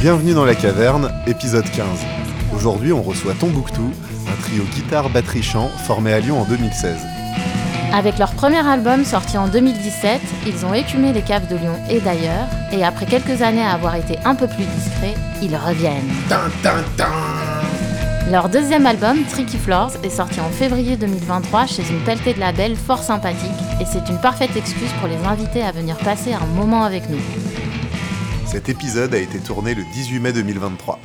Bienvenue dans la caverne, épisode 15. Aujourd'hui, on reçoit Tombouctou, un trio guitare-batterie-chant formé à Lyon en 2016. Avec leur premier album sorti en 2017, ils ont écumé les caves de Lyon et d'ailleurs, et après quelques années à avoir été un peu plus discrets, ils reviennent. Leur deuxième album, Tricky Floors, est sorti en février 2023 chez une pelletée de labels fort sympathique, et c'est une parfaite excuse pour les inviter à venir passer un moment avec nous. Cet épisode a été tourné le 18 mai 2023.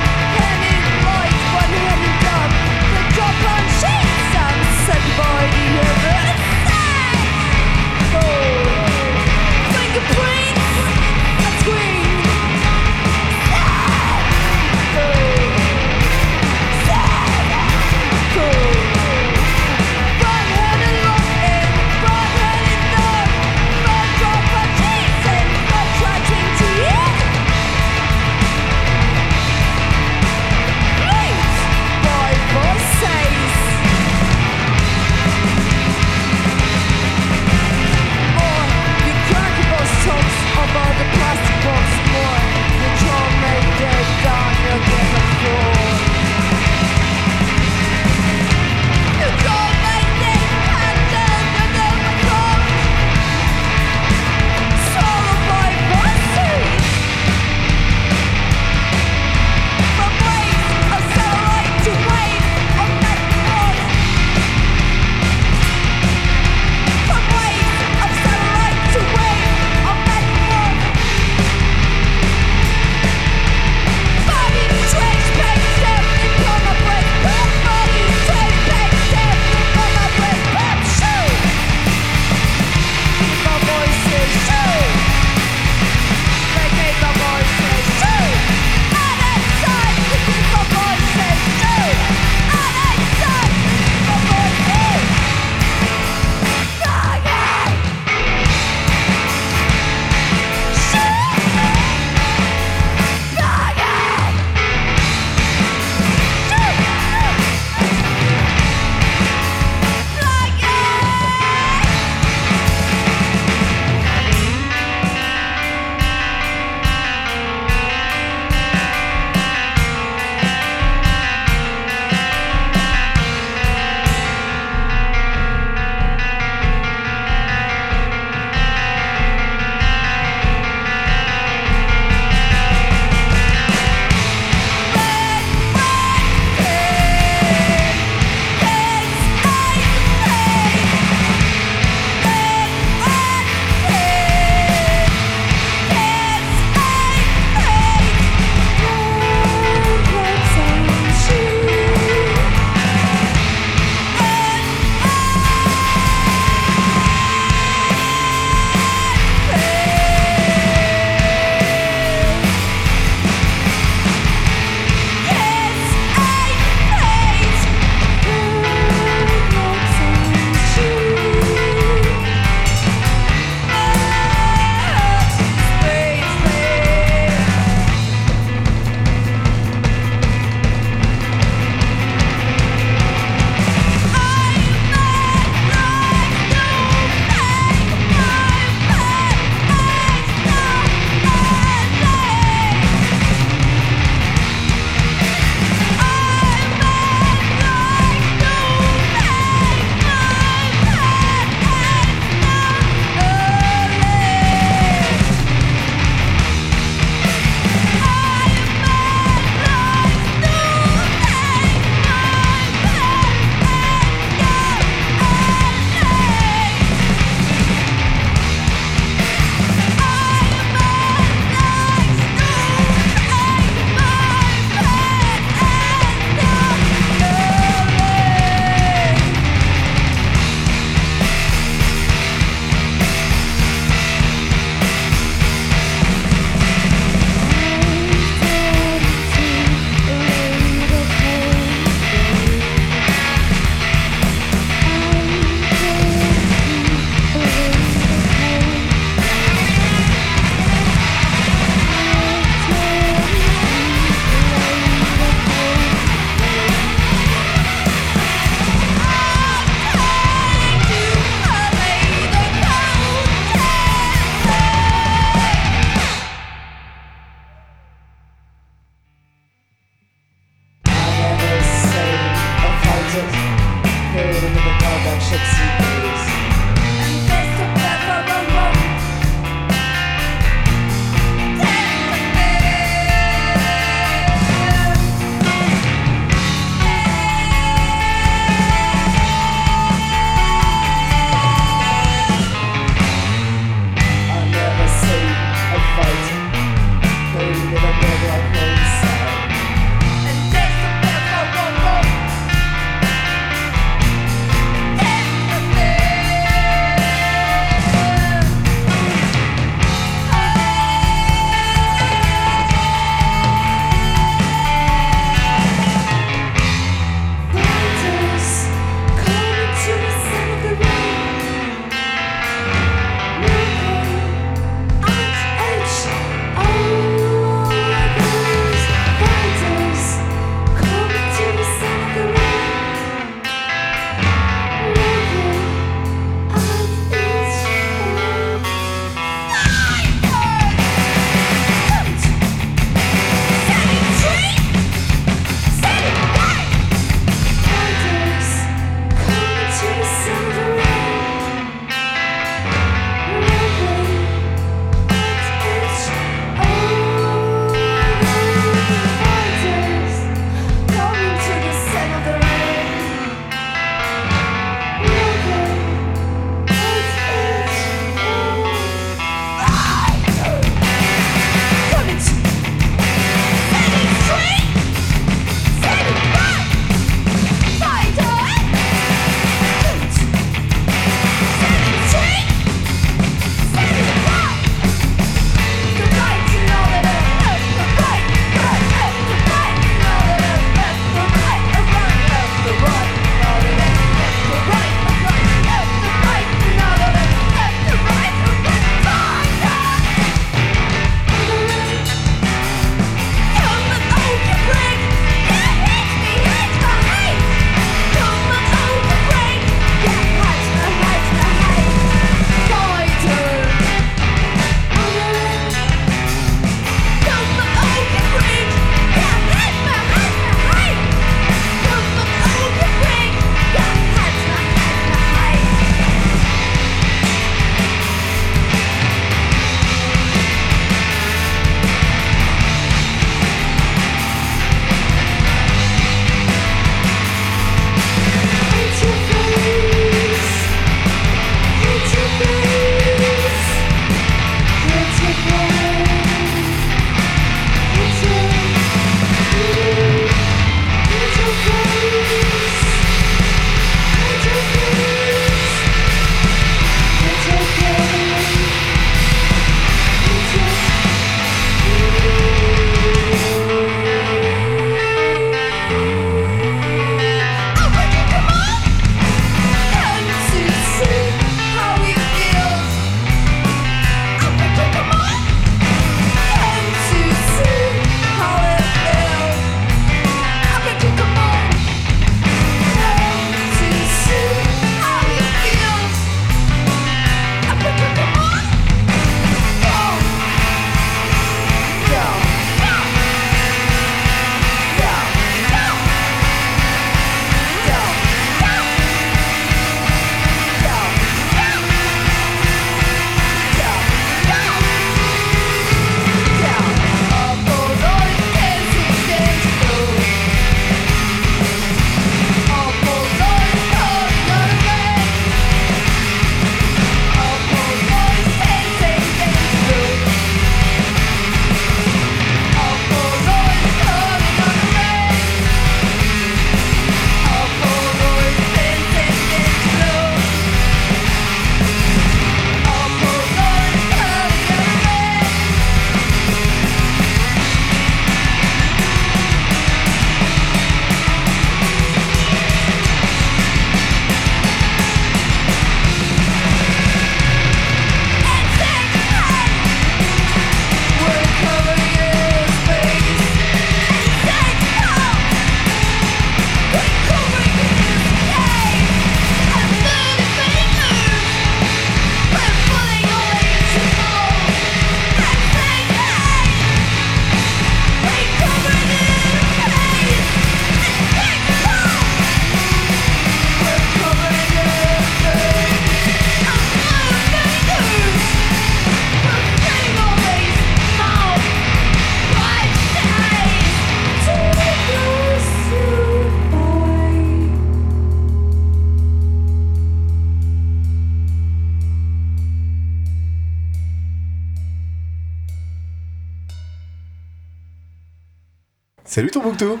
Salut Tombouctou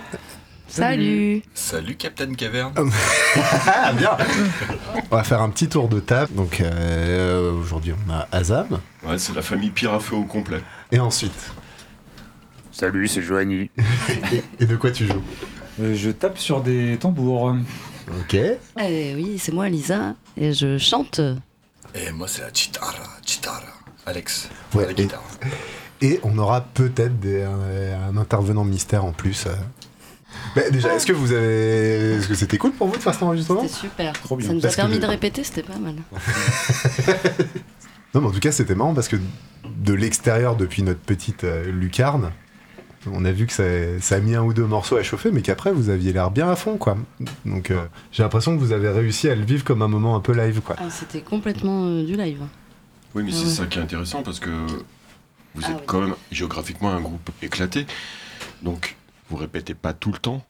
Salut Salut Captain Caverne Ah bien On va faire un petit tour de table. Donc euh, aujourd'hui on a Azam. Ouais, c'est la famille Pierre à feu au complet. Et ensuite Salut, c'est Joanie. Et de quoi tu joues? Euh, je tape sur des tambours. Ok. Eh Oui, c'est moi Lisa, et je chante. Et moi c'est la chitara, chitara. Alex, Ouais, la et- guitare. Et on aura peut-être des- un, un intervenant mystère en plus. euh. Mais déjà, est-ce que vous avez. Est-ce que c'était cool pour vous de faire cet enregistrement? C'était super. Trop bien. Ça nous a Parce permis de répéter, c'était pas mal. Non, mais en tout cas, c'était marrant parce que de l'extérieur, depuis notre petite euh, lucarne, on a vu que ça, ça a mis un ou deux morceaux à chauffer, mais qu'après, vous aviez l'air bien à fond, quoi. Donc, euh, j'ai l'impression que vous avez réussi à le vivre comme un moment un peu live, quoi. Ah, c'était complètement euh, du live. Oui, mais Ah c'est ouais. ça qui est intéressant parce que vous Ah êtes oui. quand même géographiquement un groupe éclaté. Donc, vous répétez pas tout le temps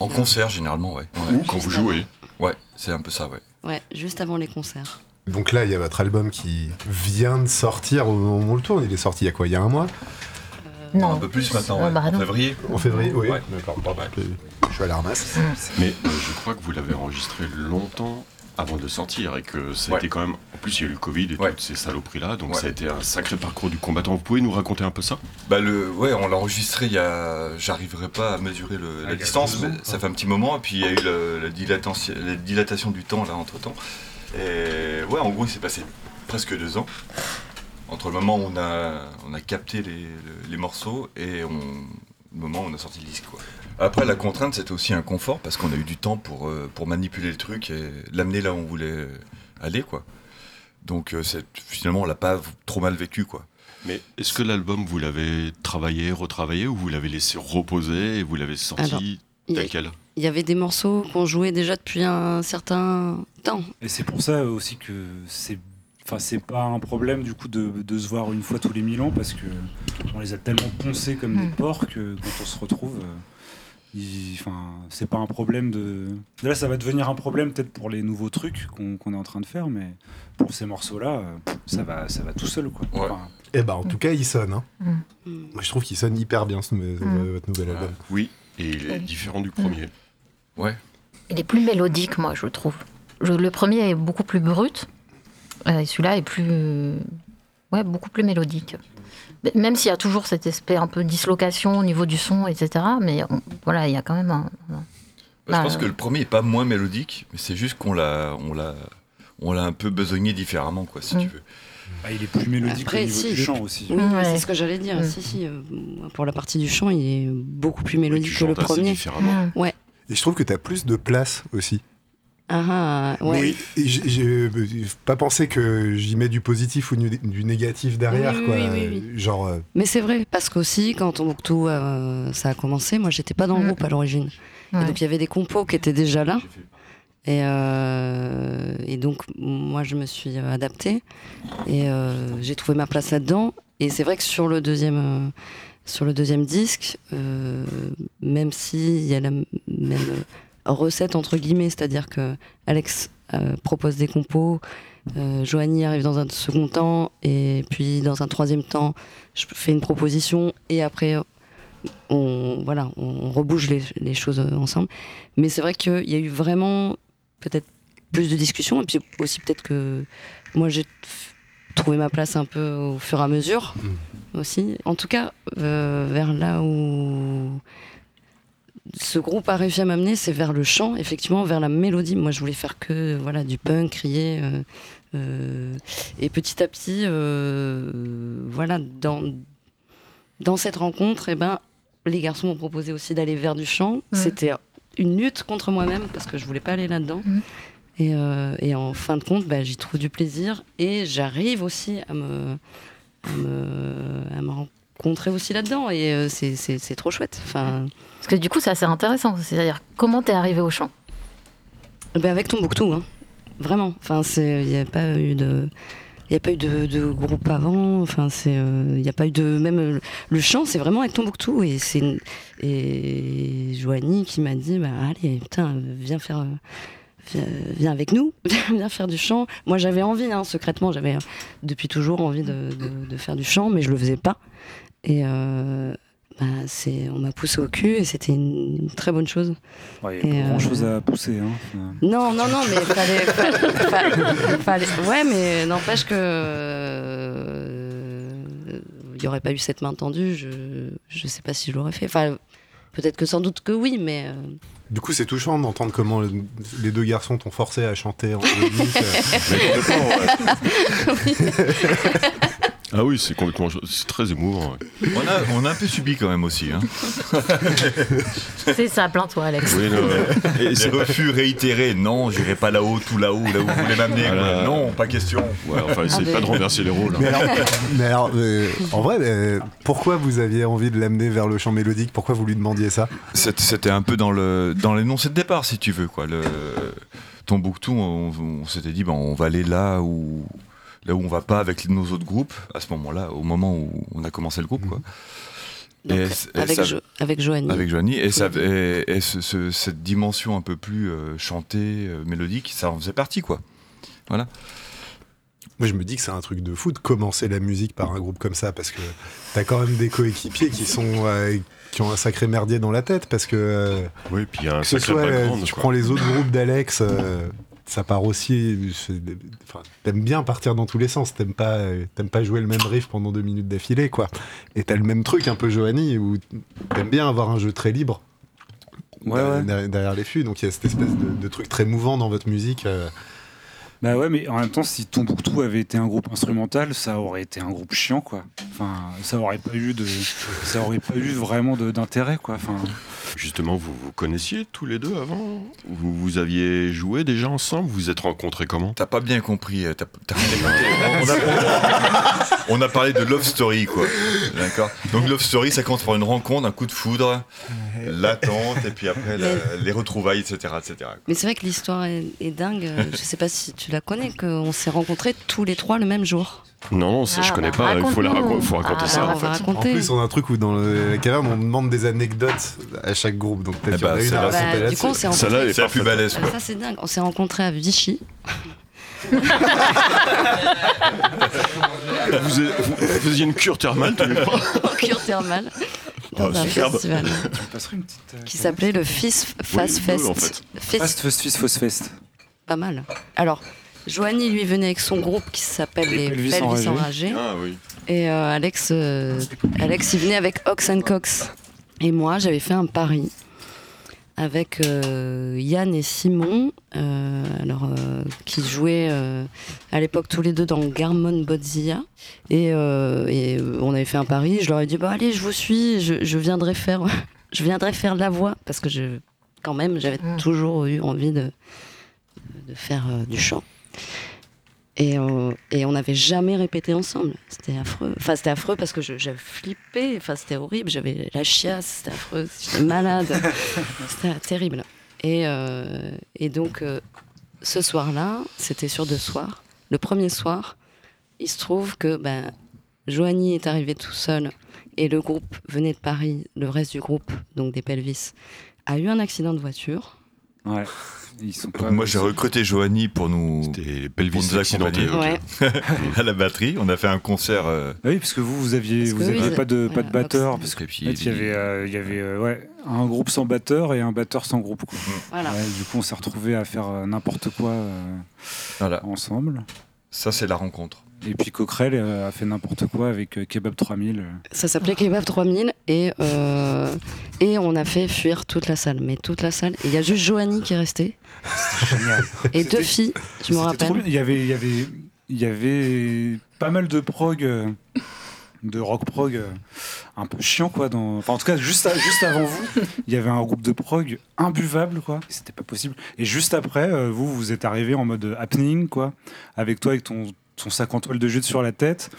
En concert généralement, ouais. Ouais, quand vous jouez. Ouais, c'est un peu ça, ouais. Ouais, juste avant les concerts. Donc là, il y a votre album qui vient de sortir au moment où on le tourne. Il est sorti il y a quoi Il y a un mois Non. Un peu plus maintenant, ouais. bah en février. En février Oui. Ouais. D'accord. Bon, bah, Je suis à la ramasse. Mais euh, je crois que vous l'avez enregistré longtemps avant de sortir et que ça a Ouais. été quand même. En plus, il y a eu le Covid et Ouais. toutes ces saloperies là, donc Ouais. ça a été un sacré parcours du combattant. Vous pouvez nous raconter un peu ça? Bah le, ouais, on l'a enregistré il y a, j'arriverai pas à mesurer le- Ah, la il y a distance, mais ça fait un petit moment. Et puis il y a eu le- la, dilatation, la dilatation du temps là entre temps. Et ouais, en gros, il s'est passé presque deux ans entre le moment où on a, on a capté les, le- les morceaux et on, le moment où on a sorti le disque. Quoi. Après, la contrainte, c'était aussi un confort parce qu'on a eu du temps pour, euh, pour manipuler le truc et l'amener là où on voulait aller, quoi. Donc euh, finalement, on l'a pas trop mal vécu, quoi. Mais est-ce que l'album, vous l'avez travaillé, retravaillé ou vous l'avez laissé reposer et vous l'avez Alors, sorti tel quel? il y avait des morceaux qu'on jouait déjà depuis un certain temps. Et c'est pour ça aussi que c'est. Enfin, c'est pas un problème du coup de, de se voir une fois tous les mille ans parce que on les a tellement poncés comme des Mm. porcs que quand on se retrouve, euh, enfin, c'est pas un problème de. Là, ça va devenir un problème peut-être pour les nouveaux trucs qu'on est en train de faire, mais pour ces morceaux-là, euh, ça va, ça va tout seul quoi. Ouais. Enfin, Eh ben, en tout cas, il sonne. Hein. Mm. Moi, je trouve qu'il sonne hyper bien, ce, Mm. votre nouvel album. Oui, et il est différent du premier. Il est plus mélodique, moi, je trouve. Je- le premier est beaucoup plus brut, euh, et celui-là est plus. Ouais, beaucoup plus mélodique. Même s'il y a toujours cet aspect un peu dislocation au niveau du son, etc. Mais on- voilà, il y a quand même un. Bah, Bah, je pense euh, que le premier est pas moins mélodique, mais c'est juste qu'on l'a, on l'a, on l'a un peu besogné différemment, quoi, si Mm. tu veux. ah, il est plus mélodique Après, au niveau si, du chant aussi. Oui, Ouais. c'est ce que j'allais dire. Mm. Si, si, euh, pour la partie du chant, il est beaucoup plus Oui, mélodique tu que le chantes assez premier. différemment. Mm. Et je trouve que tu as plus de place aussi. Ah, ah, ouais. J'ai- J'ai pas pensé que j'y mets du positif ou du négatif derrière, Oui, quoi. oui, oui, oui. Genre. euh, Mais c'est vrai, parce qu'aussi, quand Tombouctou, euh, ça a commencé, moi, j'étais pas dans le Mm. groupe à l'origine. Et donc, il y avait des compos qui étaient déjà là. Et, euh, et donc, moi, je me suis adaptée. Et euh, j'ai trouvé ma place là-dedans. Et c'est vrai que sur le deuxième, euh, sur le deuxième disque, euh, même s'il y a la même euh, recette, entre guillemets, c'est-à-dire que Alex euh, propose des compos, euh, Joanie arrive dans un second temps, et puis dans un troisième temps, je fais une proposition, et après, on, voilà, on, rebouge les, les choses ensemble. Mais c'est vrai qu'il y a eu vraiment peut-être plus de discussions, et puis aussi peut-être que moi j'ai trouvé ma place un peu au fur et à mesure aussi. En tout cas, euh, vers là où ce groupe a réussi à m'amener, c'est vers le chant, effectivement, vers la mélodie. Moi, je voulais faire que voilà du punk, crier. euh, euh, et petit à petit, euh, voilà, dans, dans cette rencontre, eh ben, les garçons m'ont proposé aussi d'aller vers du chant. C'était une lutte contre moi-même parce que je voulais pas aller là-dedans. Et, et en fin de compte, bah, j'y trouve du plaisir et j'arrive aussi à me, à me, à me rencontrer aussi là-dedans. Et c'est trop chouette. Enfin, Parce que du coup, c'est assez intéressant. C'est-à-dire, comment t'es arrivé au chant? Bah, avec Tombouctou, hein. vraiment. Enfin, il n'y a pas eu de. Il n'y a pas eu de, groupe avant, enfin c'est, euh, il n'y a pas eu de même euh, le chant, c'est vraiment avec Tombouctou et c'est et Joanie qui m'a dit bah allez putain viens faire euh, viens, avec nous, viens faire du chant. Moi j'avais envie hein, secrètement, j'avais depuis toujours envie de, faire du chant, mais je le faisais pas. Et bah, c'est, on m'a poussé au cul et c'était une très bonne chose. Ouais, il y a Et, pas grand euh, chose à pousser. Hein. Non, non, non, mais fallait, fallait- ouais, mais n'empêche que euh, il n'y aurait pas eu cette main tendue. Je, je sais pas si je l'aurais fait. Enfin, peut-être que sans doute que oui, mais euh, Du coup, c'est touchant d'entendre comment le- les deux garçons t'ont forcé à chanter en mélodique. euh. Ah oui, c'est complètement. C'est très émouvant. ouais. On a, on a un peu subi quand même aussi. Hein. C'est ça, plains-toi, Alex. Oui, non, ouais. Et c'est refus réitérés. Non, j'irai pas là-haut, tout là-haut, là où vous voulez m'amener. Voilà. Non, pas question. Ouais, enfin, essayez mais- pas de renverser les rôles. hein. Mais alors, mais alors, euh, en vrai, euh, pourquoi vous aviez envie de l'amener vers le chant mélodique? Pourquoi vous lui demandiez ça? C'était c'était un peu dans le dans l'énoncé de départ, si tu veux. Quoi. Le, Tombouctou, on, on s'était dit, ben, on va aller là où, là où on va pas avec nos autres groupes, à ce moment-là, au moment où on a commencé le groupe. Quoi. donc, Et c- et avec, ça- Jo- avec Joanie. Avec Joanie, et, ça, et, et ce- ce- cette dimension un peu plus euh, chantée, euh, mélodique, ça en faisait partie, quoi. Voilà. Moi, je me dis que c'est un truc de fou de commencer la musique par un groupe comme ça, parce que t'as quand même des coéquipiers qui sont euh, qui ont un sacré merdier dans la tête, parce que euh, Oui, puis il y a un que ce sacré soit, euh, tu quoi. prends les autres groupes d'Alex, euh, ça part aussi. Enfin, t'aimes bien partir dans tous les sens. T'aimes pas, euh, t'aimes pas jouer le même riff pendant deux minutes d'affilée, quoi. Et t'as le même truc un peu Joanie où t'aimes bien avoir un jeu très libre. Ouais, derrière- ouais. derrière- Derrière les fûts, donc il y a cette espèce de, de truc très mouvant dans votre musique. euh. Bah ouais, mais en même temps, si Tombouctou avait été un groupe instrumental, ça aurait été un groupe chiant, quoi. Enfin, ça aurait pas eu de, ça aurait pas eu vraiment d'intérêt, quoi. Enfin, Justement, vous vous connaissiez tous les deux avant? Vous, vous aviez joué déjà ensemble? Vous vous êtes rencontrés comment? T'as pas bien compris. euh, on, a, on a parlé de Love Story, quoi. D'accord? Donc, Love Story, ça commence par une rencontre, un coup de foudre, l'attente, et puis après, la- les retrouvailles, etc. etc. Mais c'est vrai que l'histoire est, est dingue. Je sais pas si tu la connais, qu'on s'est rencontrés tous les trois le même jour. Non, non, ça, Ah, je connais bah, pas. Il faut, la raconte-nous. raco- faut raconter Ah, ça. Alors, en fait. En raconter. plus, on a un truc où dans le- la caverne, on demande des anecdotes à chaque groupe. Donc peut-être Eh qu'il y en bah, a une à Bah, raconter du là-dessus. coup, on s'est Celle-là, elle est C'est la plus balèze, Ah, quoi. ça c'est dingue. On s'est rencontrés à Vichy. Vous, êtes- vous- vous faisiez une cure thermale en cure thermale dans Oh, un festival tu une petite. euh, qui s'appelait le Fist Fast Fest. en fait. Fast Fest Fist Fast Fest. pas mal. Alors, Joanie lui venait avec son groupe qui s'appelle les Pelvis Pelvis Enragés. Ah oui. Et euh, Alex, euh, Alex, il venait avec Ox and Cox. Et moi, j'avais fait un pari avec euh, Yann et Simon, euh, alors, euh, qui jouaient euh, à l'époque tous les deux dans Garmon Bodzilla. Et, et, on avait fait un pari. Je leur ai dit bah, Allez, je vous suis, je, je viendrai, faire, je viendrai faire de la voix. Parce que je, quand même, j'avais Mm. toujours eu envie de, de faire euh, du chant. Et, et on n'avait jamais répété ensemble. C'était affreux. Enfin, c'était affreux parce que j'avais flippé. Enfin, c'était horrible. J'avais la chiasse. C'était affreux. J'étais malade. c'était terrible. Et, euh, et donc, euh, ce soir-là, c'était sur deux soirs. Le premier soir, il se trouve que ben, Joanie est arrivé tout seul et le groupe venait de Paris. Le reste du groupe, donc des Pelvis, a eu un accident de voiture. Ouais. Ils sont Donc, pas. moi, j'ai recruté Joanie pour nous, C'était pour nous accompagner. Ouais. à la batterie. On a fait un concert. euh, Ah oui, parce que vous, vous aviez, vous pas de, pas de batteur. Parce que puis, En fait, il y avait, euh, il y avait euh, ouais, un groupe sans batteur et un batteur sans groupe. quoi. Voilà. Ouais, du coup, on s'est retrouvés à faire n'importe quoi euh, voilà. ensemble. Ça, c'est la rencontre. Et puis Coquerel euh, a fait n'importe quoi avec euh, Kebab 3000. euh. Ça s'appelait Kebab 3000 et, euh, et on a fait fuir toute la salle. Mais toute la salle. Il y a juste Joanie qui est restée. Génial. Et deux filles, je me rappelle. Il y avait, il y avait, il y avait pas mal de prog, de rock prog, un peu chiant quoi. Dans... Enfin, en tout cas, juste, à- juste avant vous, il y avait un groupe de prog imbuvable quoi. C'était pas possible. Et juste après, vous, vous êtes arrivé en mode happening quoi, avec toi avec ton, ton sac en toile de jute sur la tête.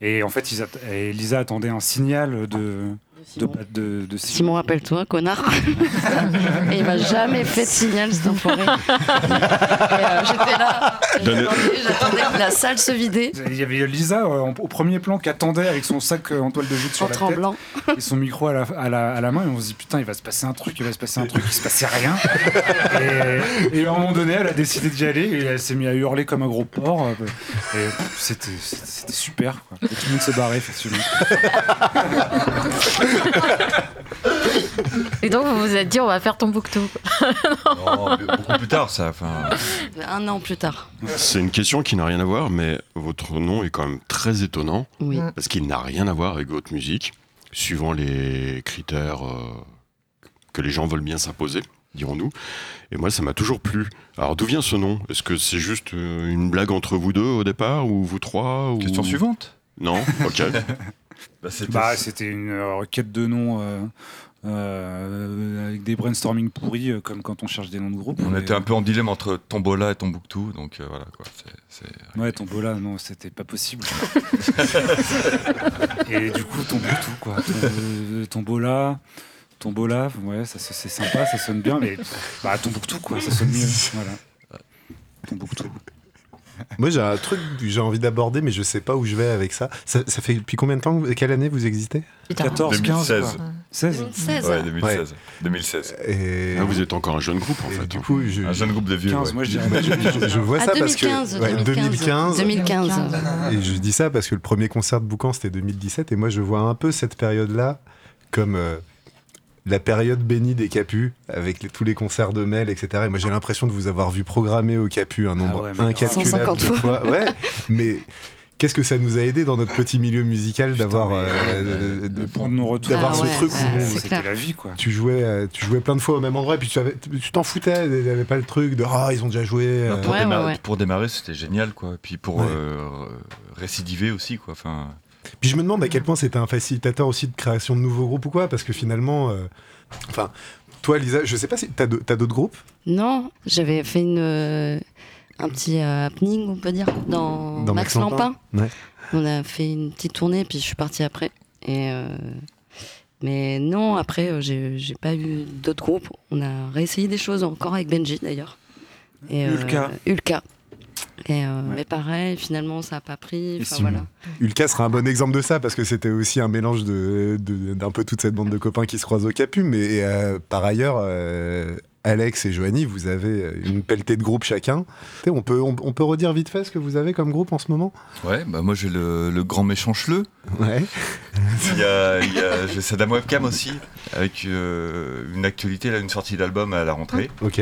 Et en fait, ils att- et Lisa attendait un signal de de, de, de, Simon, rappelle-toi, connard. et il m'a jamais fait de signal, cet enfoiré. et euh, j'étais là. Donnez- J'attendais que la salle se vidait Il y avait Lisa euh, au premier plan qui attendait avec son sac euh, en toile de jute sur en la tête tremblant. et son micro à la, à, la, à la main et on se dit putain il va se passer un truc, il va se passer un truc, il se passait rien. Et, et à un moment donné elle a décidé d'y aller et elle s'est mise à hurler comme un gros porc. Et c'était super. Quoi. Et tout le monde s'est barré effectivement. Et donc vous vous êtes dit on va faire Tombouctou. Non, mais beaucoup plus tard, ça. Enfin, Un an plus tard. C'est une question qui n'a rien à voir, mais votre nom est quand même très étonnant Oui. Parce qu'il n'a rien à voir avec votre musique, suivant les critères euh, que les gens veulent bien s'imposer, dirons-nous. Et moi, ça m'a toujours plu. Alors, d'où vient ce nom? Est-ce que c'est juste euh, une blague entre vous deux au départ, ou vous trois ou... question suivante. Non? Ok. Bah, c'était- Bah, c'était une euh, requête de euh, euh, avec des brainstorming pourris euh, comme quand on cherche des noms de groupe. on Mais- était un peu en dilemme entre Tombola et Tombouctou, donc euh, voilà quoi. Ouais, Tombola, non, c'était pas possible. et du coup, Tombouctou, quoi. Tom- Tombola, Tombola, ouais, ça- c'est sympa, ça sonne bien, mais bah, Tombouctou, quoi, ça sonne mieux. Voilà. Tombouctou. Moi, j'ai un truc que j'ai envie d'aborder, mais je sais pas où je vais avec ça. Ça, ça fait depuis combien de temps que- Quelle année vous existez? 14, 15, 2016. quoi. 16 2016. Ouais, 2016. 2016. Et, Ah, vous êtes encore un jeune groupe, en et fait. du hein. coup, je, Un jeune groupe de vieux. 15, ouais. moi je dirais. Je, je- je vois Ah, ça parce 2015, que ouais, 2015, 2015. et je dis ça parce que le premier concert de Boucan c'était 2017 et moi je vois un peu cette période là comme euh, la période bénie des Capus avec les- tous les concerts de Mel etc et moi j'ai l'impression de vous avoir vu programmer au Capu un nombre ouais, mais incalculable 150 de fois ouais mais qu'est-ce que ça nous a aidé dans notre petit milieu musical d'avoir euh, de- de prendre nos retours. d'avoir Ah ce ouais, truc où C'était la vie, quoi. tu jouais euh, tu jouais plein de fois au même endroit et puis tu avais- tu t'en foutais il n'y avait pas le truc de ah ils ont déjà joué euh, pour, Ouais, démarrer, ouais, ouais. pour démarrer, c'était génial, quoi. Et puis pour Ouais. euh, récidiver aussi, quoi. Enfin, Puis je me demande à quel point c'était un facilitateur aussi de création de nouveaux groupes ou quoi, parce que finalement, euh, enfin, toi Lisa, je sais pas si t'as d'autres groupes? Non, j'avais fait une, euh, un petit euh, happening, on peut dire, dans, Dans Max, Max Lampin. Lampin. Ouais. On a fait une petite tournée, puis je suis partie après. Et euh, mais non, après, j'ai pas eu d'autres groupes. On a réessayé des choses encore avec Benji d'ailleurs. Et, euh, Ulka. Ulka. Et euh, Ouais. Mais pareil, finalement, ça n'a pas pris. Enfin, voilà. Ulka sera un bon exemple de ça, parce que c'était aussi un mélange de- de- d'un peu toute cette bande de copains qui se croisent au Capu, mais euh, par ailleurs, euh, Alex et Joanie, vous avez une pelletée de groupes chacun. On peut, on, on peut redire vite fait ce que vous avez comme groupe en ce moment? Ouais, bah moi j'ai le, le grand méchant Chleux. Ouais. Il y a, il y a j'ai Sadam Webcam aussi, avec euh, une actualité, là, une sortie d'album à la rentrée. Ok.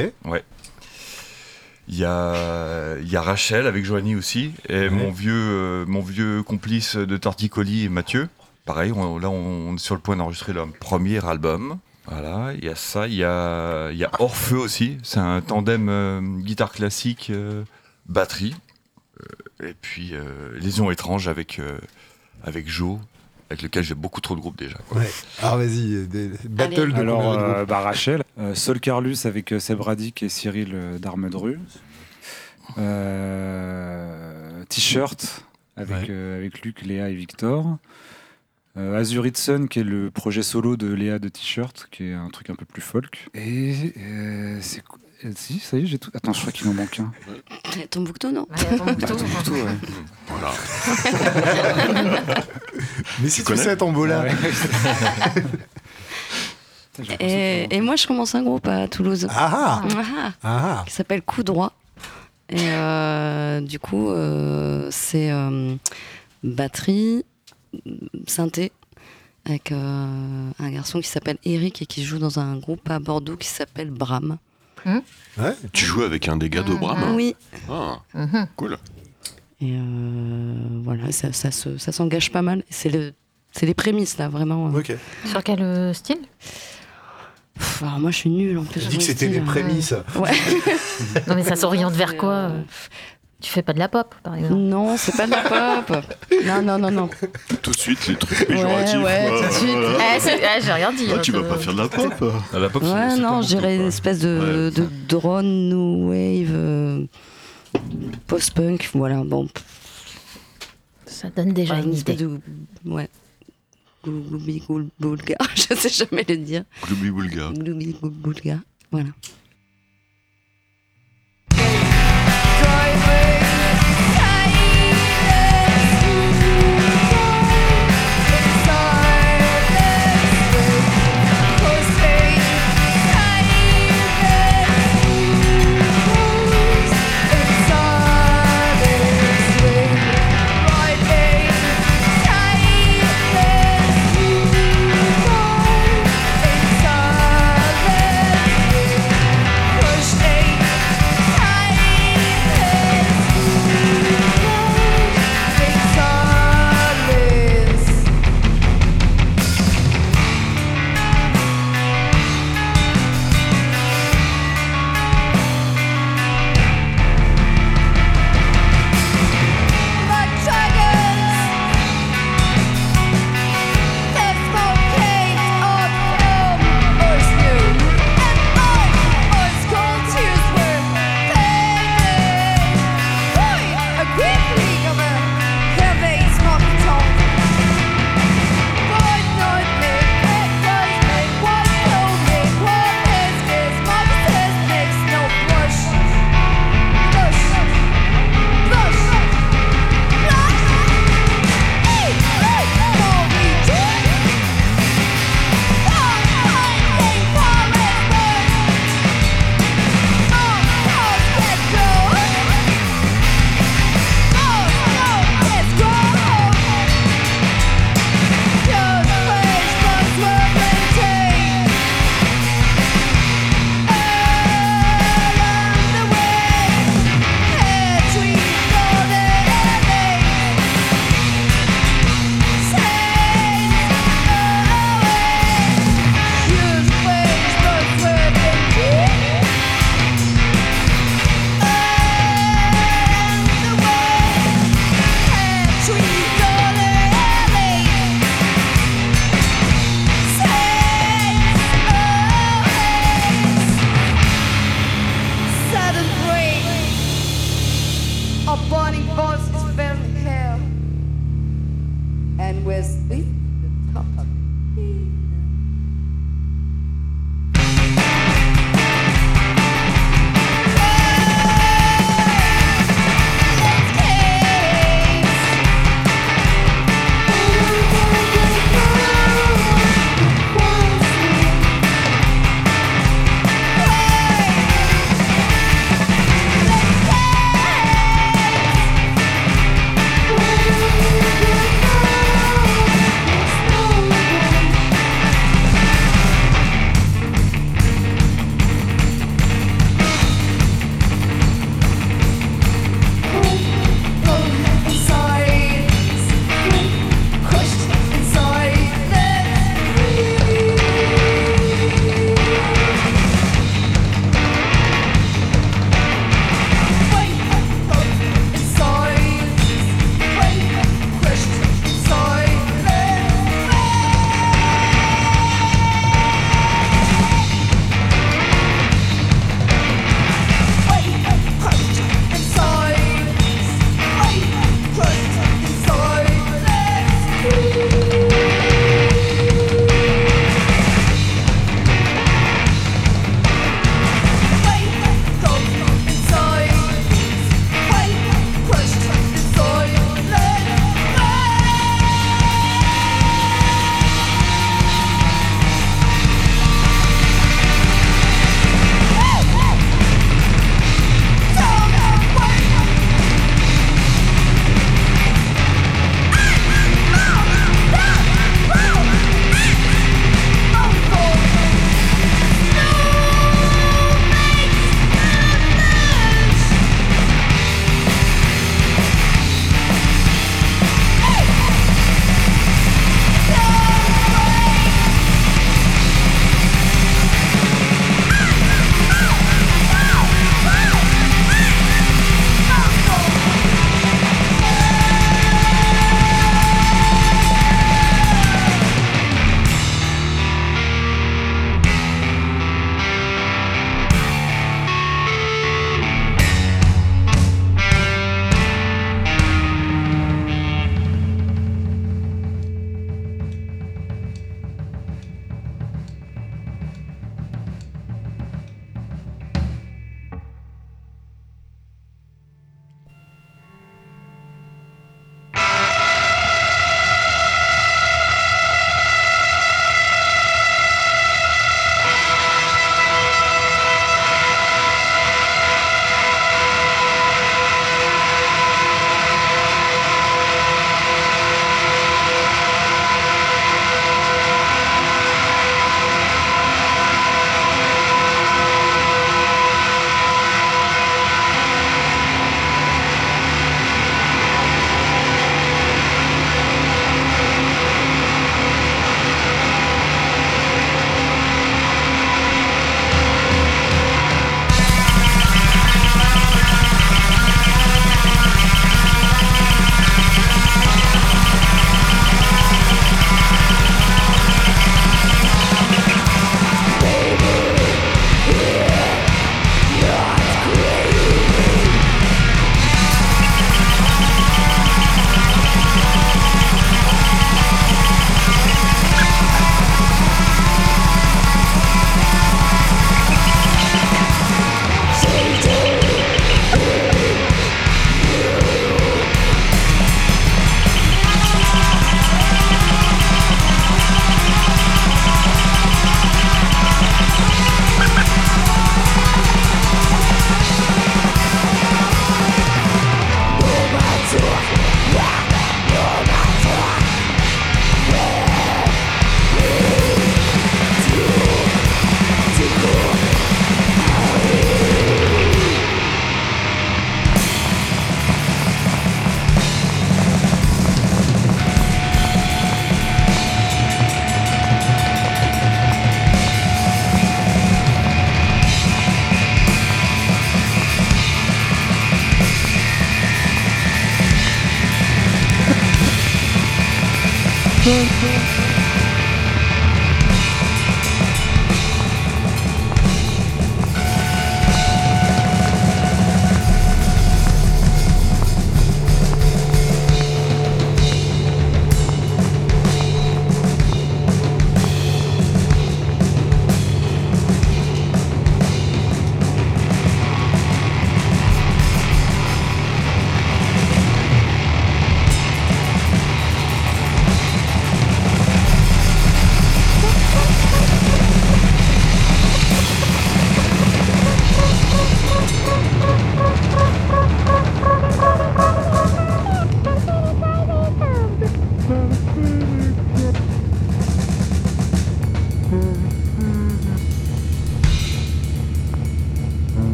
Il y a, il y a Rachel avec Joanie aussi, et mon, vieux, euh, mon vieux complice de Torticolis, Mathieu. Pareil, on- là on est sur le point d'enregistrer leur premier album. Voilà, il y a ça, il y a, il y a Orfeu aussi, c'est un tandem euh, guitare classique, euh, batterie. Et puis euh, Lésion étrange avec, avec Joe, avec lequel j'ai beaucoup trop de groupes déjà. quoi. Ouais. Alors vas-y, des battles de Alors, euh, groupes bah, Rachel, euh, Sol Carlus avec euh, Seb Radic et Cyril euh, d'Armedru. Euh, T-shirt avec, Ouais. euh, avec Luc, Léa et Victor. Euh, Sun, qui est le projet solo de Léa de T-shirt, qui est un truc un peu plus folk. Et euh, c'est euh, Si, ça y est, j'ai tout. Attends, je crois qu'il en manque un. Tombouctou, non Ouais, Tombouctou. Tombouctou, ouais. Voilà. Mais si tu, connais sais Tombola, Ah et, moi, je commence un groupe à Toulouse. ah ah, Ah. ah qui s'appelle Coup droit. Et euh, du coup, euh, c'est euh, batterie, synthé, avec euh, un garçon qui s'appelle Eric et qui joue dans un groupe à Bordeaux qui s'appelle Bram. Ouais. Tu joues avec un des gars de Bram Oui. Ah, Mhm. cool. Et euh, voilà, ça, ça, se- ça s'engage pas mal. C'est le, c'est les prémices là, vraiment. Ok. Sur quel euh, style? Pff, alors moi, je suis nulle en plus. Je dis dans que c'était style, les hein. prémices. Ouais. Non mais ça s'oriente vers Euh, quoi euh? Tu fais pas de la pop par exemple Non, c'est pas de la pop. Non, non, non, non. Tout de suite, les trucs Ouais, péjoratifs. ouais, quoi. tout de suite. Ah, ah, J'ai rien dit. Ah, hein, tu vas pas faire de la pop À la pop, c'est- Ouais, non, dirais une espèce de, de drone new wave, euh, post-punk, voilà. Bon, Ça donne déjà une idée. de. Ouais. Gloubi goul boulga, je sais jamais le dire. Gloubi Boulga. Gloubi goul boulga, voilà.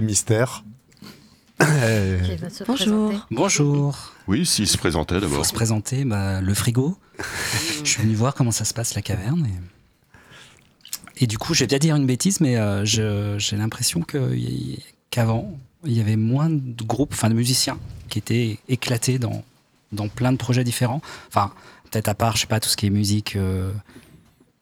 Mystère. Se Bonjour. présenter. Bonjour. Oui, s'il se présentait Pour d'abord. se présenter, bah, le frigo. je suis venu voir comment ça se passe la caverne. Et, et du coup, je vais bien dire une bêtise, mais euh, j'ai l'impression qu'avant, il y avait moins de groupes, enfin de musiciens, qui étaient éclatés dans, dans plein de projets différents. Enfin, peut-être à part, je sais pas, tout ce qui est musique euh,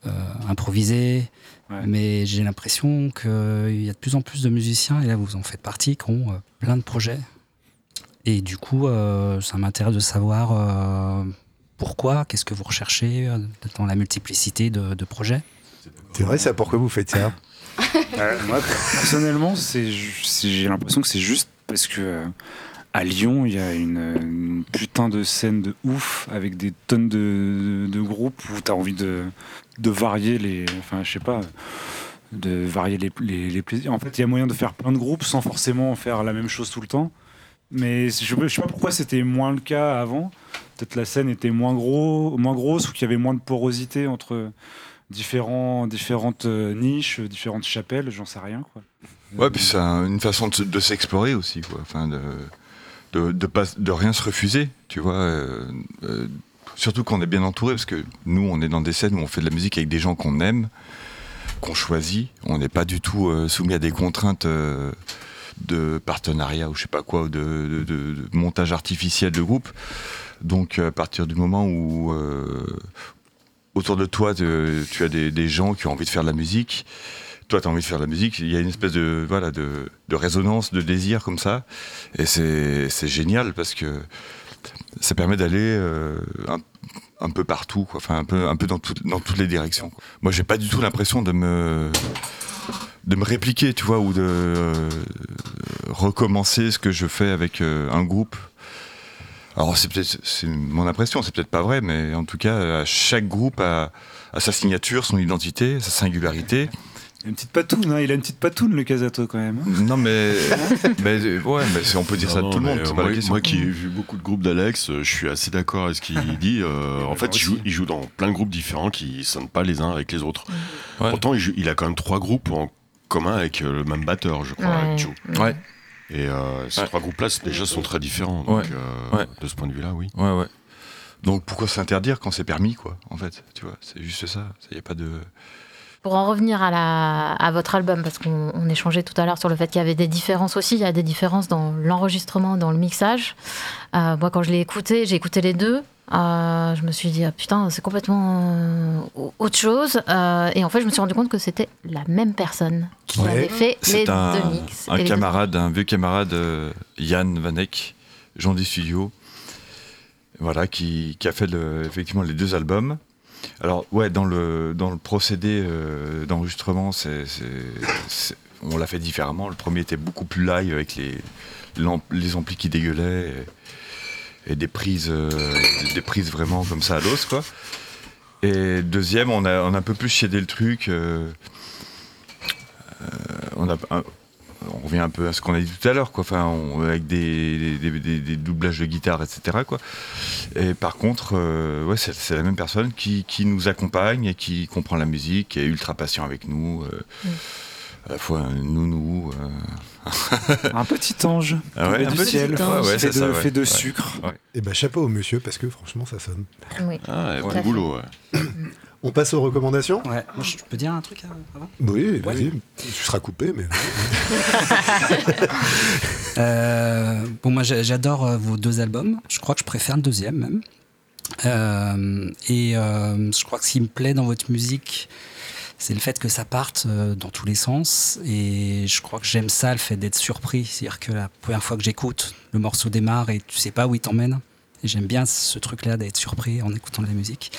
euh, improvisée. Ouais. Mais j'ai l'impression qu'il y a de plus en plus de musiciens, et là vous en faites partie, qui ont euh, plein de projets. Et du coup, euh, ça m'intéresse de savoir euh, pourquoi, qu'est-ce que vous recherchez euh, dans la multiplicité de, de projets. C'est vrai, ça, pourquoi vous faites ça? Euh, moi, personnellement, j'ai l'impression que c'est juste parce que euh, à Lyon, il y a une, putain de scène de ouf avec des tonnes de, groupes où tu as envie de, de varier les. Enfin, je sais pas. De varier les, les- plaisirs. En fait, il y a moyen de faire plein de groupes sans forcément faire la même chose tout le temps. Mais je ne sais pas pourquoi c'était moins le cas avant. Peut-être la scène était moins, gros, moins grosse ou qu'il y avait moins de porosité entre différents, différentes euh, niches, différentes chapelles, j'en sais rien. Quoi. Ouais, puis c'est un- une façon de, se- de s'explorer aussi, quoi. De, rien se refuser, tu vois. euh, euh, surtout quand on est bien entouré, parce que nous, on est dans des scènes où on fait de la musique avec des gens qu'on aime, qu'on choisit. On n'est pas du tout euh, soumis à des contraintes euh, de partenariat ou je sais pas quoi, ou de, montage artificiel de groupe. Donc, à partir du moment où euh, autour de toi, tu as des gens qui ont envie de faire de la musique, toi, tu as envie de faire de la musique, il y a une espèce de, voilà, de, de résonance, de désir comme ça. Et c'est génial parce que ça permet d'aller euh, un, un peu partout. Enfin, un peu, un peu dans, tout- dans toutes les directions. quoi. Moi, j'ai pas du tout l'impression de me, de me répliquer, tu vois, ou de euh, recommencer ce que je fais avec euh, un groupe. Alors, c'est peut-être mon impression, c'est peut-être pas vrai, mais en tout cas, chaque groupe a sa signature, son identité, sa singularité. Il a une petite patoune, hein, il a une petite patoune, le Casato, quand même. hein. Non, mais, mais ouais, mais on peut dire ça de tout le monde. euh, moi, qui ai vu beaucoup de groupes d'Alex, euh, je suis assez d'accord avec ce qu'il dit. euh, en fait, il joue, aussi. il joue dans plein de groupes différents qui sonnent pas les uns avec les autres. Ouais. Pourtant, il, joue- il a quand même trois groupes en commun avec le même batteur, je crois, Ouais. avec Joe. Ouais. Et euh, ces Ouais. trois groupes-là, déjà, sont très différents. Donc, Ouais. euh, Ouais. de ce point de vue-là, oui. Ouais, ouais. Donc pourquoi s'interdire quand c'est permis, quoi, en fait Tu vois, c'est juste ça. Il n'y a pas de. Pour en revenir à, la, à votre album, parce qu'on on échangeait tout à l'heure sur le fait qu'il y avait des différences aussi, il y a des différences dans l'enregistrement, dans le mixage. Euh, moi, quand je l'ai écouté, j'ai écouté les deux. euh, je me suis dit, ah, putain, c'est complètement euh, autre chose. Euh, et en fait, je me suis rendu compte que c'était la même personne qui Ouais. avait fait les un, deux mix. un deux- camarade, un vieux camarade, Yann Vanek, Jean des Studios, voilà, qui, qui a fait le- effectivement les deux albums. Alors, ouais, dans le, dans le procédé euh, d'enregistrement, c'est, on l'a fait différemment. Le premier était beaucoup plus live avec les, les amplis qui dégueulaient et, des, prises, euh, des prises vraiment comme ça à l'os, quoi. Et deuxième, on a, on un peu plus chiadé le truc. On revient un peu à ce qu'on a dit tout à l'heure, quoi. Enfin, on- avec des, des, des- des doublages de guitare, etc. Quoi. Et par contre, euh, ouais, c'est, c'est la même personne qui, qui nous accompagne et qui comprend la musique, qui est ultra patient avec nous. euh, Mm. À la fois un nounou. euh, Un petit ange Ah ouais, un du petit ciel, ange. Ouais, ouais, fait, de, ça, ouais. fait de Ouais. sucre. Eh ben chapeau au monsieur, parce que franchement, ça sonne. Oui. Ah, bon boulot, ouais. On passe aux recommandations Ouais, moi, je peux dire un truc euh, avant Oui, vas-y. Tu seras coupé, mais. Euh, bon, moi j'a- j'adore euh, vos deux albums. Je crois que je préfère le deuxième même. Euh, et euh, je crois que ce qui me plaît dans votre musique, c'est le fait que ça parte dans tous les sens. Et je crois que j'aime ça, le fait d'être surpris. C'est-à-dire que la première fois que j'écoute, le morceau démarre et tu sais pas où il t'emmène. J'aime bien ce truc-là d'être surpris en écoutant de la musique.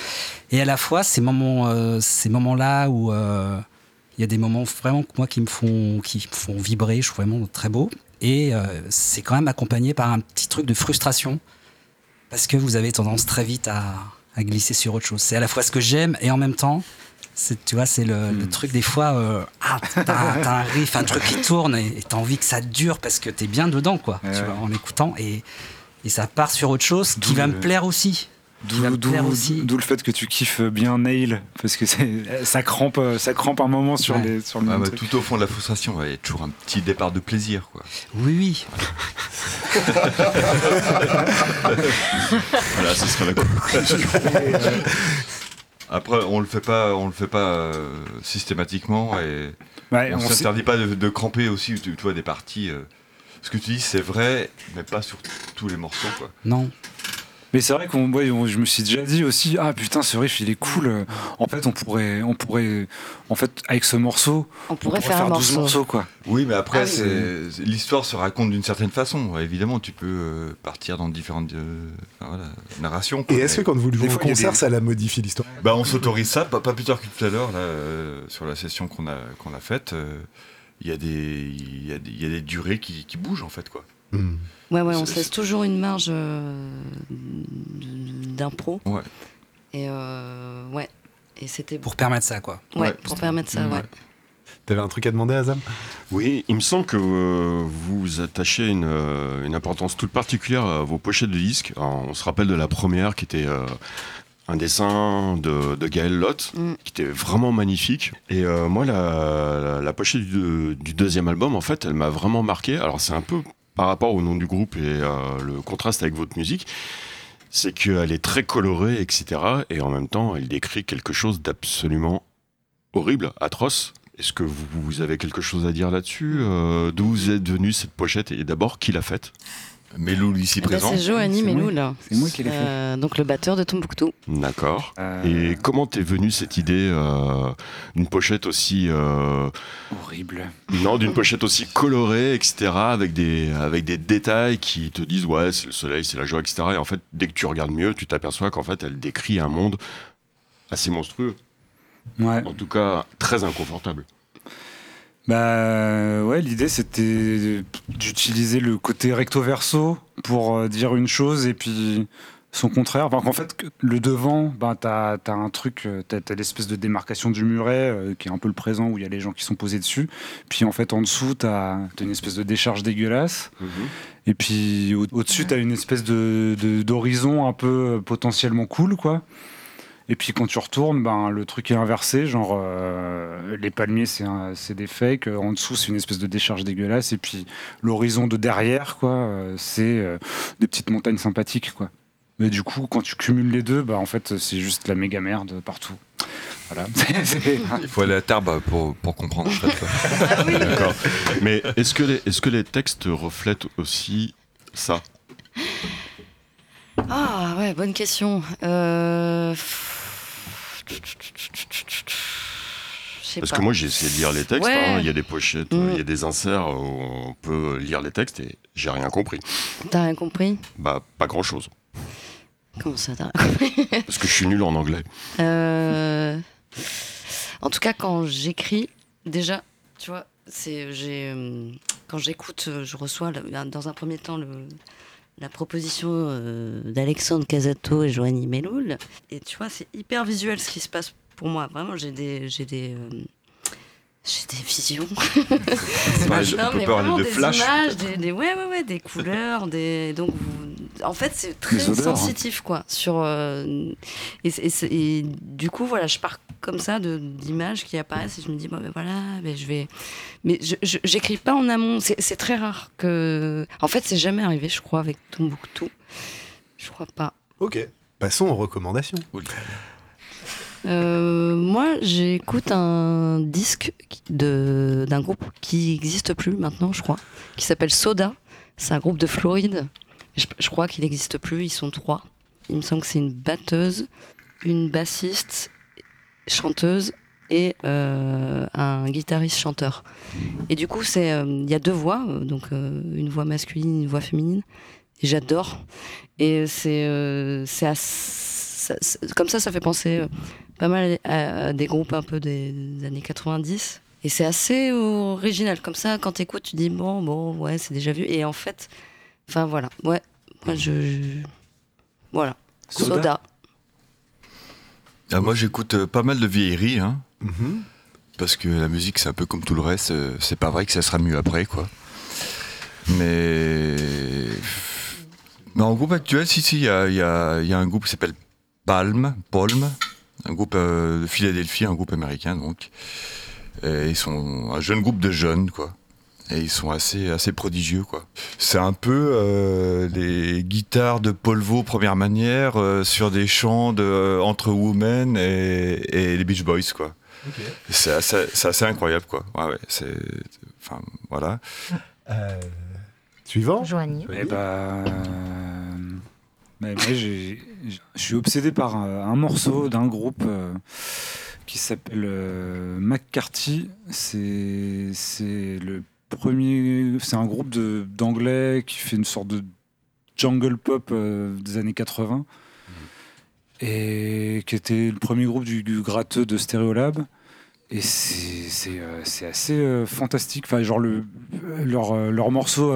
Et à la fois, ces moments, euh, ces moments-là où euh, il y a des moments vraiment moi qui me font, qui me font vibrer, je trouve vraiment très beau. Et euh, c'est quand même accompagné par un petit truc de frustration parce que vous avez tendance très vite à, à glisser sur autre chose. C'est à la fois ce que j'aime et en même temps, c'est, tu vois, c'est le, le truc des fois, euh, ah, t'as, t'as un riff, un truc qui tourne et et t'as envie que ça dure parce que t'es bien dedans, quoi, Ouais, tu ouais. vois, en écoutant et, et ça part sur autre chose qui D'où va me plaire aussi. D'où me d'où- plaire aussi. d'où le fait que tu kiffes bien Nail, parce que ça crampe, ça crampe un moment sur, Ouais. les, sur le Ah, même bah, truc. tout au fond de la frustration, il y a toujours un petit départ de plaisir. Quoi. Oui, oui. Voilà, ce serait la conclusion. Après, on le fait pas, on le fait pas euh, systématiquement et Ouais, on on sait- s'interdit pas de, de cramper aussi, tu, tu vois, des parties. euh, ce que tu dis, c'est vrai, mais pas sur tous les morceaux. Quoi. Non. Mais c'est vrai qu'on, ouais, on- je me suis déjà dit aussi, ah putain, ce riff il est cool. En fait, on pourrait, on pourrait, en fait, avec ce morceau, On pourrait faire un 12 morceau. morceaux, quoi. Oui, mais après, Ah oui. c'est- c'est- l'histoire se raconte d'une certaine façon. Évidemment, tu peux euh, partir dans différentes euh, voilà, narrations. quoi. Et est-ce que quand vous le jouez Des en fois, il y a concert, des- ça la modifie l'histoire? Bah, on s'autorise ça, pas, pas plus tard que tout à l'heure, là, euh, sur la session qu'on a, qu'on a faite. euh, Il y, a des- il y, a des- il y a des durées qui, qui bougent, en fait. Quoi. Hmm. Ouais, ouais, on se laisse toujours une marge euh, d'impro. Ouais. Et euh, ouais. Et c'était Pour permettre ça, quoi. ouais, Ouais. pour permettre ça, Ouais. ouais. T'avais un truc à demander, Azam? Oui, il me semble que euh, vous attachez une, euh, une importance toute particulière à vos pochettes de disques. Alors, on se rappelle de la première qui était euh, un dessin de, de Gaël Lott, Mm. qui était vraiment magnifique. Et euh, moi, la, la- la pochette du, du deuxième album, en fait, elle m'a vraiment marqué. Alors c'est un peu par rapport au nom du groupe et euh, le contraste avec votre musique. C'est qu'elle est très colorée, etc. Et en même temps, elle décrit quelque chose d'absolument horrible, atroce. Est-ce que vous, vous avez quelque chose à dire là-dessus Euh, D'où vous êtes venu cette pochette Et d'abord, qui l'a faite? Méloul ici Eh ben, présent. c'est moi. Melou, là. C'est moi qui l'ai fait. Euh, donc le batteur de Tombouctou. D'accord. Euh, Et comment t'es venue cette idée euh, d'une pochette aussi euh, horrible. non d'une pochette aussi colorée etc avec des avec des détails qui te disent ouais c'est le soleil c'est la joie etc et en fait dès que tu regardes mieux tu t'aperçois qu'en fait elle décrit un monde assez monstrueux Ouais. en tout cas très inconfortable Bah ouais, l'idée c'était d'utiliser le côté recto verso pour euh, dire une chose et puis son contraire. Enfin, qu'en fait, le devant, ben, t'as as un truc, euh, t'as as, l'espèce de démarcation du muret euh, qui est un peu le présent où il y a les gens qui sont posés dessus. Puis en fait, en dessous, t'as as une espèce de décharge dégueulasse. Et puis au- au-dessus, t'as une espèce de de- d'horizon un peu potentiellement cool, quoi. Et puis quand tu retournes, ben, le truc est inversé, genre euh, les palmiers c'est un- c'est des fakes, euh, en dessous c'est une espèce de décharge dégueulasse, et puis l'horizon de derrière, quoi, euh, c'est euh, des petites montagnes sympathiques, quoi. Mais du coup, quand tu cumules les deux, bah en fait c'est juste la méga merde partout. Voilà. Il faut aller à Tarbes pour, pour comprendre. D'accord mais est-ce que les est-ce que les textes reflètent aussi ça? Ah ouais, bonne question. Euh... Parce pas. que moi j'ai essayé de lire les textes Ouais. hein. il y a des pochettes Mm. il y a des inserts où on peut lire les textes et j'ai rien compris T'as rien compris? Bah pas grand chose Comment ça t'as parce que je suis nul en anglais Euh, En tout cas, quand j'écris, déjà, tu vois, c'est j'ai euh, quand j'écoute, euh, je reçois dans un premier temps le, la proposition euh, d'Alexandre Casato et Joanie Meloul, et tu vois, c'est hyper visuel ce qui se passe pour moi. Vraiment, j'ai des j'ai des euh, j'ai des visions. Non, on peut mais vraiment de des flash. images, des, des- ouais, ouais, ouais, des couleurs, des. Donc, vous- en fait, c'est très hein. sensitif, quoi. Sur euh, et du coup, voilà, je pars comme ça de d'images qui apparaissent et je me dis bon, ben voilà, ben je vais. Mais je j'écris pas en amont. C'est c'est très rare que. En fait, c'est jamais arrivé, je crois, avec Tombouctou. Je crois pas. Ok. Passons aux recommandations. Euh, moi, j'écoute un disque de- d'un groupe qui n'existe plus maintenant, je crois, qui s'appelle Soda. C'est un groupe de Floride. Je, je crois qu'il n'existe plus, ils sont trois. Il me semble que c'est une batteuse, une bassiste, chanteuse et euh, un guitariste-chanteur. Et du coup, c'est euh, il y a deux voix, euh, donc euh, une voix masculine, une voix féminine. Et j'adore. Et c'est c'est comme ça, ça fait penser pas mal à, à des groupes un peu des, des années 90. Et c'est assez original. Comme ça, quand t'écoutes, tu dis bon, bon, ouais, c'est déjà vu. Et en fait, enfin voilà, ouais, moi je, je- voilà, Soda. Soda. Ah, moi, j'écoute euh, pas mal de vieilleries, hein, Mhm. parce que la musique, c'est un peu comme tout le reste. euh, C'est pas vrai que ça sera mieux après, quoi. Mais. Mais en groupe actuel, si, si, il y a, y a- y a un groupe qui s'appelle Palm, Palm, un groupe euh, de Philadelphie, un groupe américain donc. Et ils sont un jeune groupe de jeunes, quoi. Et ils sont assez, assez prodigieux, quoi. C'est un peu euh, les guitares de Paul Vaux, première manière, euh, sur des chants de, euh, entre Women et, et les Beach Boys, quoi. C'est assez, incroyable, quoi. Ouais, ouais, c'est. Enfin, voilà. Euh, Suivant Joanie. Eh ben, euh, mais je suis obsédé par un, un morceau d'un groupe euh, qui s'appelle euh, McCarthy. C'est le premier. C'est un groupe d'anglais qui fait une sorte de jungle pop euh, des années 80 et qui était le premier groupe du, gratteux de Stereolab. Et c'est euh, assez euh, fantastique. Enfin, genre le, leur, morceau,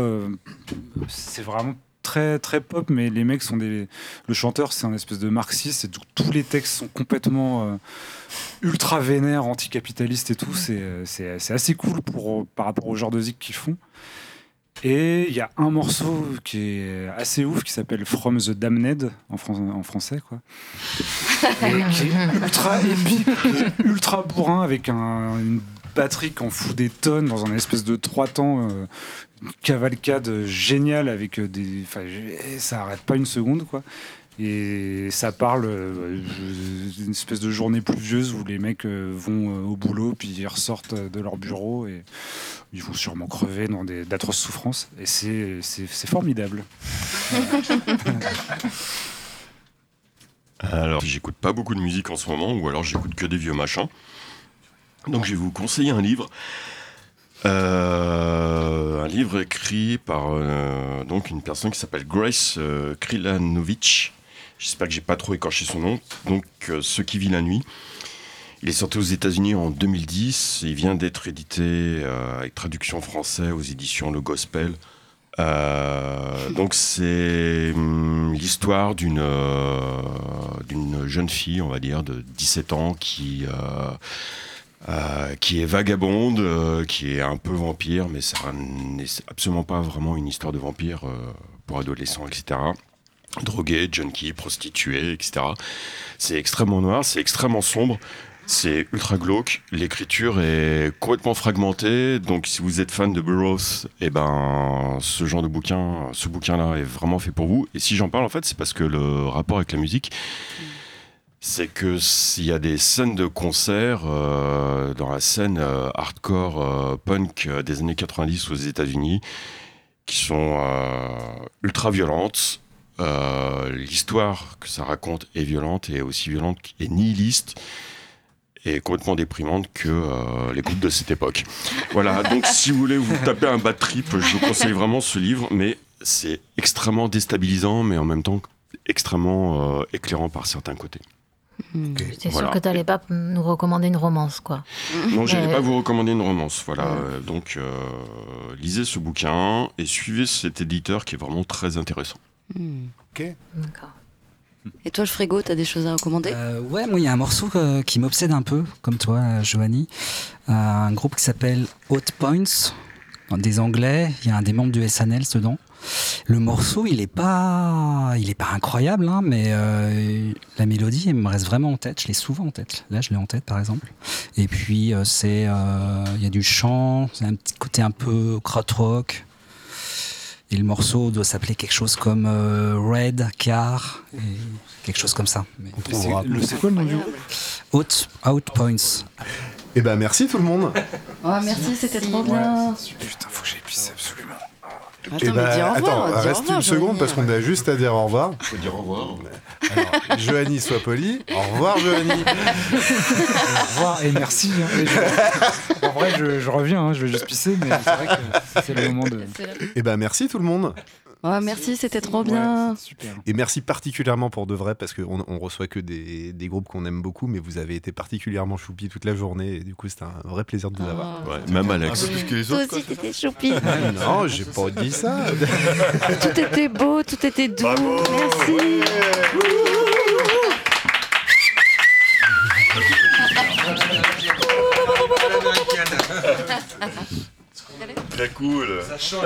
c'est vraiment très très pop, mais les mecs sont des. Le chanteur, c'est un espèce de marxiste. Et donc, tous les textes sont complètement euh, ultra vénères, anticapitalistes et tout. C'est euh, c'est c'est assez cool pour par rapport au genre de zik qu'ils font. Et il y a un morceau qui est assez ouf qui s'appelle From the Damned en, fran- en français quoi. Et qui est ultra épique, ultra bourrin avec un- une qui en fout des tonnes dans un espèce de trois temps, euh, cavalcade géniale avec euh, des, ça arrête pas une seconde quoi. Et ça parle euh, d'une espèce de journée pluvieuse où les mecs euh, vont au boulot puis ils ressortent de leur bureau et ils vont sûrement crever dans d'atroces souffrances. Et c'est formidable. Alors, j'écoute pas beaucoup de musique en ce moment, ou alors j'écoute que des vieux machins. Donc, je vais vous conseiller un livre. Euh, un livre écrit par euh, donc une personne qui s'appelle Grace euh, Krilanovic. J'espère que j'ai pas trop écorché son nom. Donc, euh, Ce qui vit la nuit. Il est sorti aux États-Unis en 2010. Il vient d'être édité avec traduction française aux éditions Le Gospel. Donc c'est hum, l'histoire d'une d'une jeune fille, on va dire, de 17 ans qui euh, qui est vagabonde, euh, qui est un peu vampire, mais ça n'est absolument pas vraiment une histoire de vampire euh, pour adolescents, etc. Droguée, junkie, prostituée, etc. C'est extrêmement noir, c'est extrêmement sombre. C'est ultra glauque, l'écriture est complètement fragmentée, donc si vous êtes fan de Burroughs, eh ben ce genre de bouquin, ce bouquin-là est vraiment fait pour vous. Et si j'en parle en fait, c'est parce que le rapport avec la musique, c'est que s'il y a des scènes de concert euh, dans la scène euh, hardcore euh, punk des années 90 aux États-Unis, qui sont ultra violentes. L'histoire que ça raconte est violente et aussi violente et nihiliste et complètement déprimante que les groupes de cette époque. Voilà, donc si vous voulez vous taper un bad trip, je vous conseille vraiment ce livre, mais c'est extrêmement déstabilisant, mais en même temps extrêmement éclairant par certains côtés. C'est Voilà. sûr que tu n'allais pas nous recommander une romance, quoi. Non, je n'allais Euh, pas vous recommander une romance. Voilà, euh, donc euh, lisez ce bouquin et suivez cet éditeur qui est vraiment très intéressant. Hmm. D'accord. Et toi, le frigo, t'as des choses à recommander? Euh, ouais, moi, il y a un morceau euh, qui m'obsède un peu, comme toi, euh, Joanie. Euh, un groupe qui s'appelle Hot Points, des Anglais. Il y a un des membres du SNL dedans. Le morceau, il est pas, il est pas incroyable, hein, mais euh, la mélodie, elle me reste vraiment en tête. Je l'ai souvent en tête. Là, je l'ai en tête, par exemple. Et puis, euh, c'est, euh, il y a du chant, c'est un petit côté un peu krautrock. Et le morceau doit s'appeler quelque chose comme euh, Red Car, et quelque chose comme ça. Mais- On trouvera. C'est quoi le nom du Out, out Points. Eh ben merci tout le monde. Oh, merci, c'était trop bien. Putain, faut que j'aille pisser absolument. Attends, mais dis au revoir. attends, dis au reste revoir, une seconde Joanie. parce qu'on a juste à dire au revoir. Faut dire au revoir. Alors, Joanie, sois poli. Au revoir, Joanie. Au revoir et merci. hein. Et je- en vrai, je, je reviens, hein, je vais juste pisser, mais c'est vrai que c'est le moment de. Eh ben merci tout le monde. Oh, merci, c'était trop bien. Ouais, c'est super. Et merci particulièrement pour de vrai parce qu'on on reçoit que des, des groupes qu'on aime beaucoup, mais vous avez été particulièrement choupi toute la journée et du coup c'était un vrai plaisir de vous avoir. Oh. Ouais, même Un Alex. peu plus que les Toi autres, aussi, t'étais choupi. Non, j'ai pas dit ça. tout était beau, tout était doux. merci. Très cool. Oh,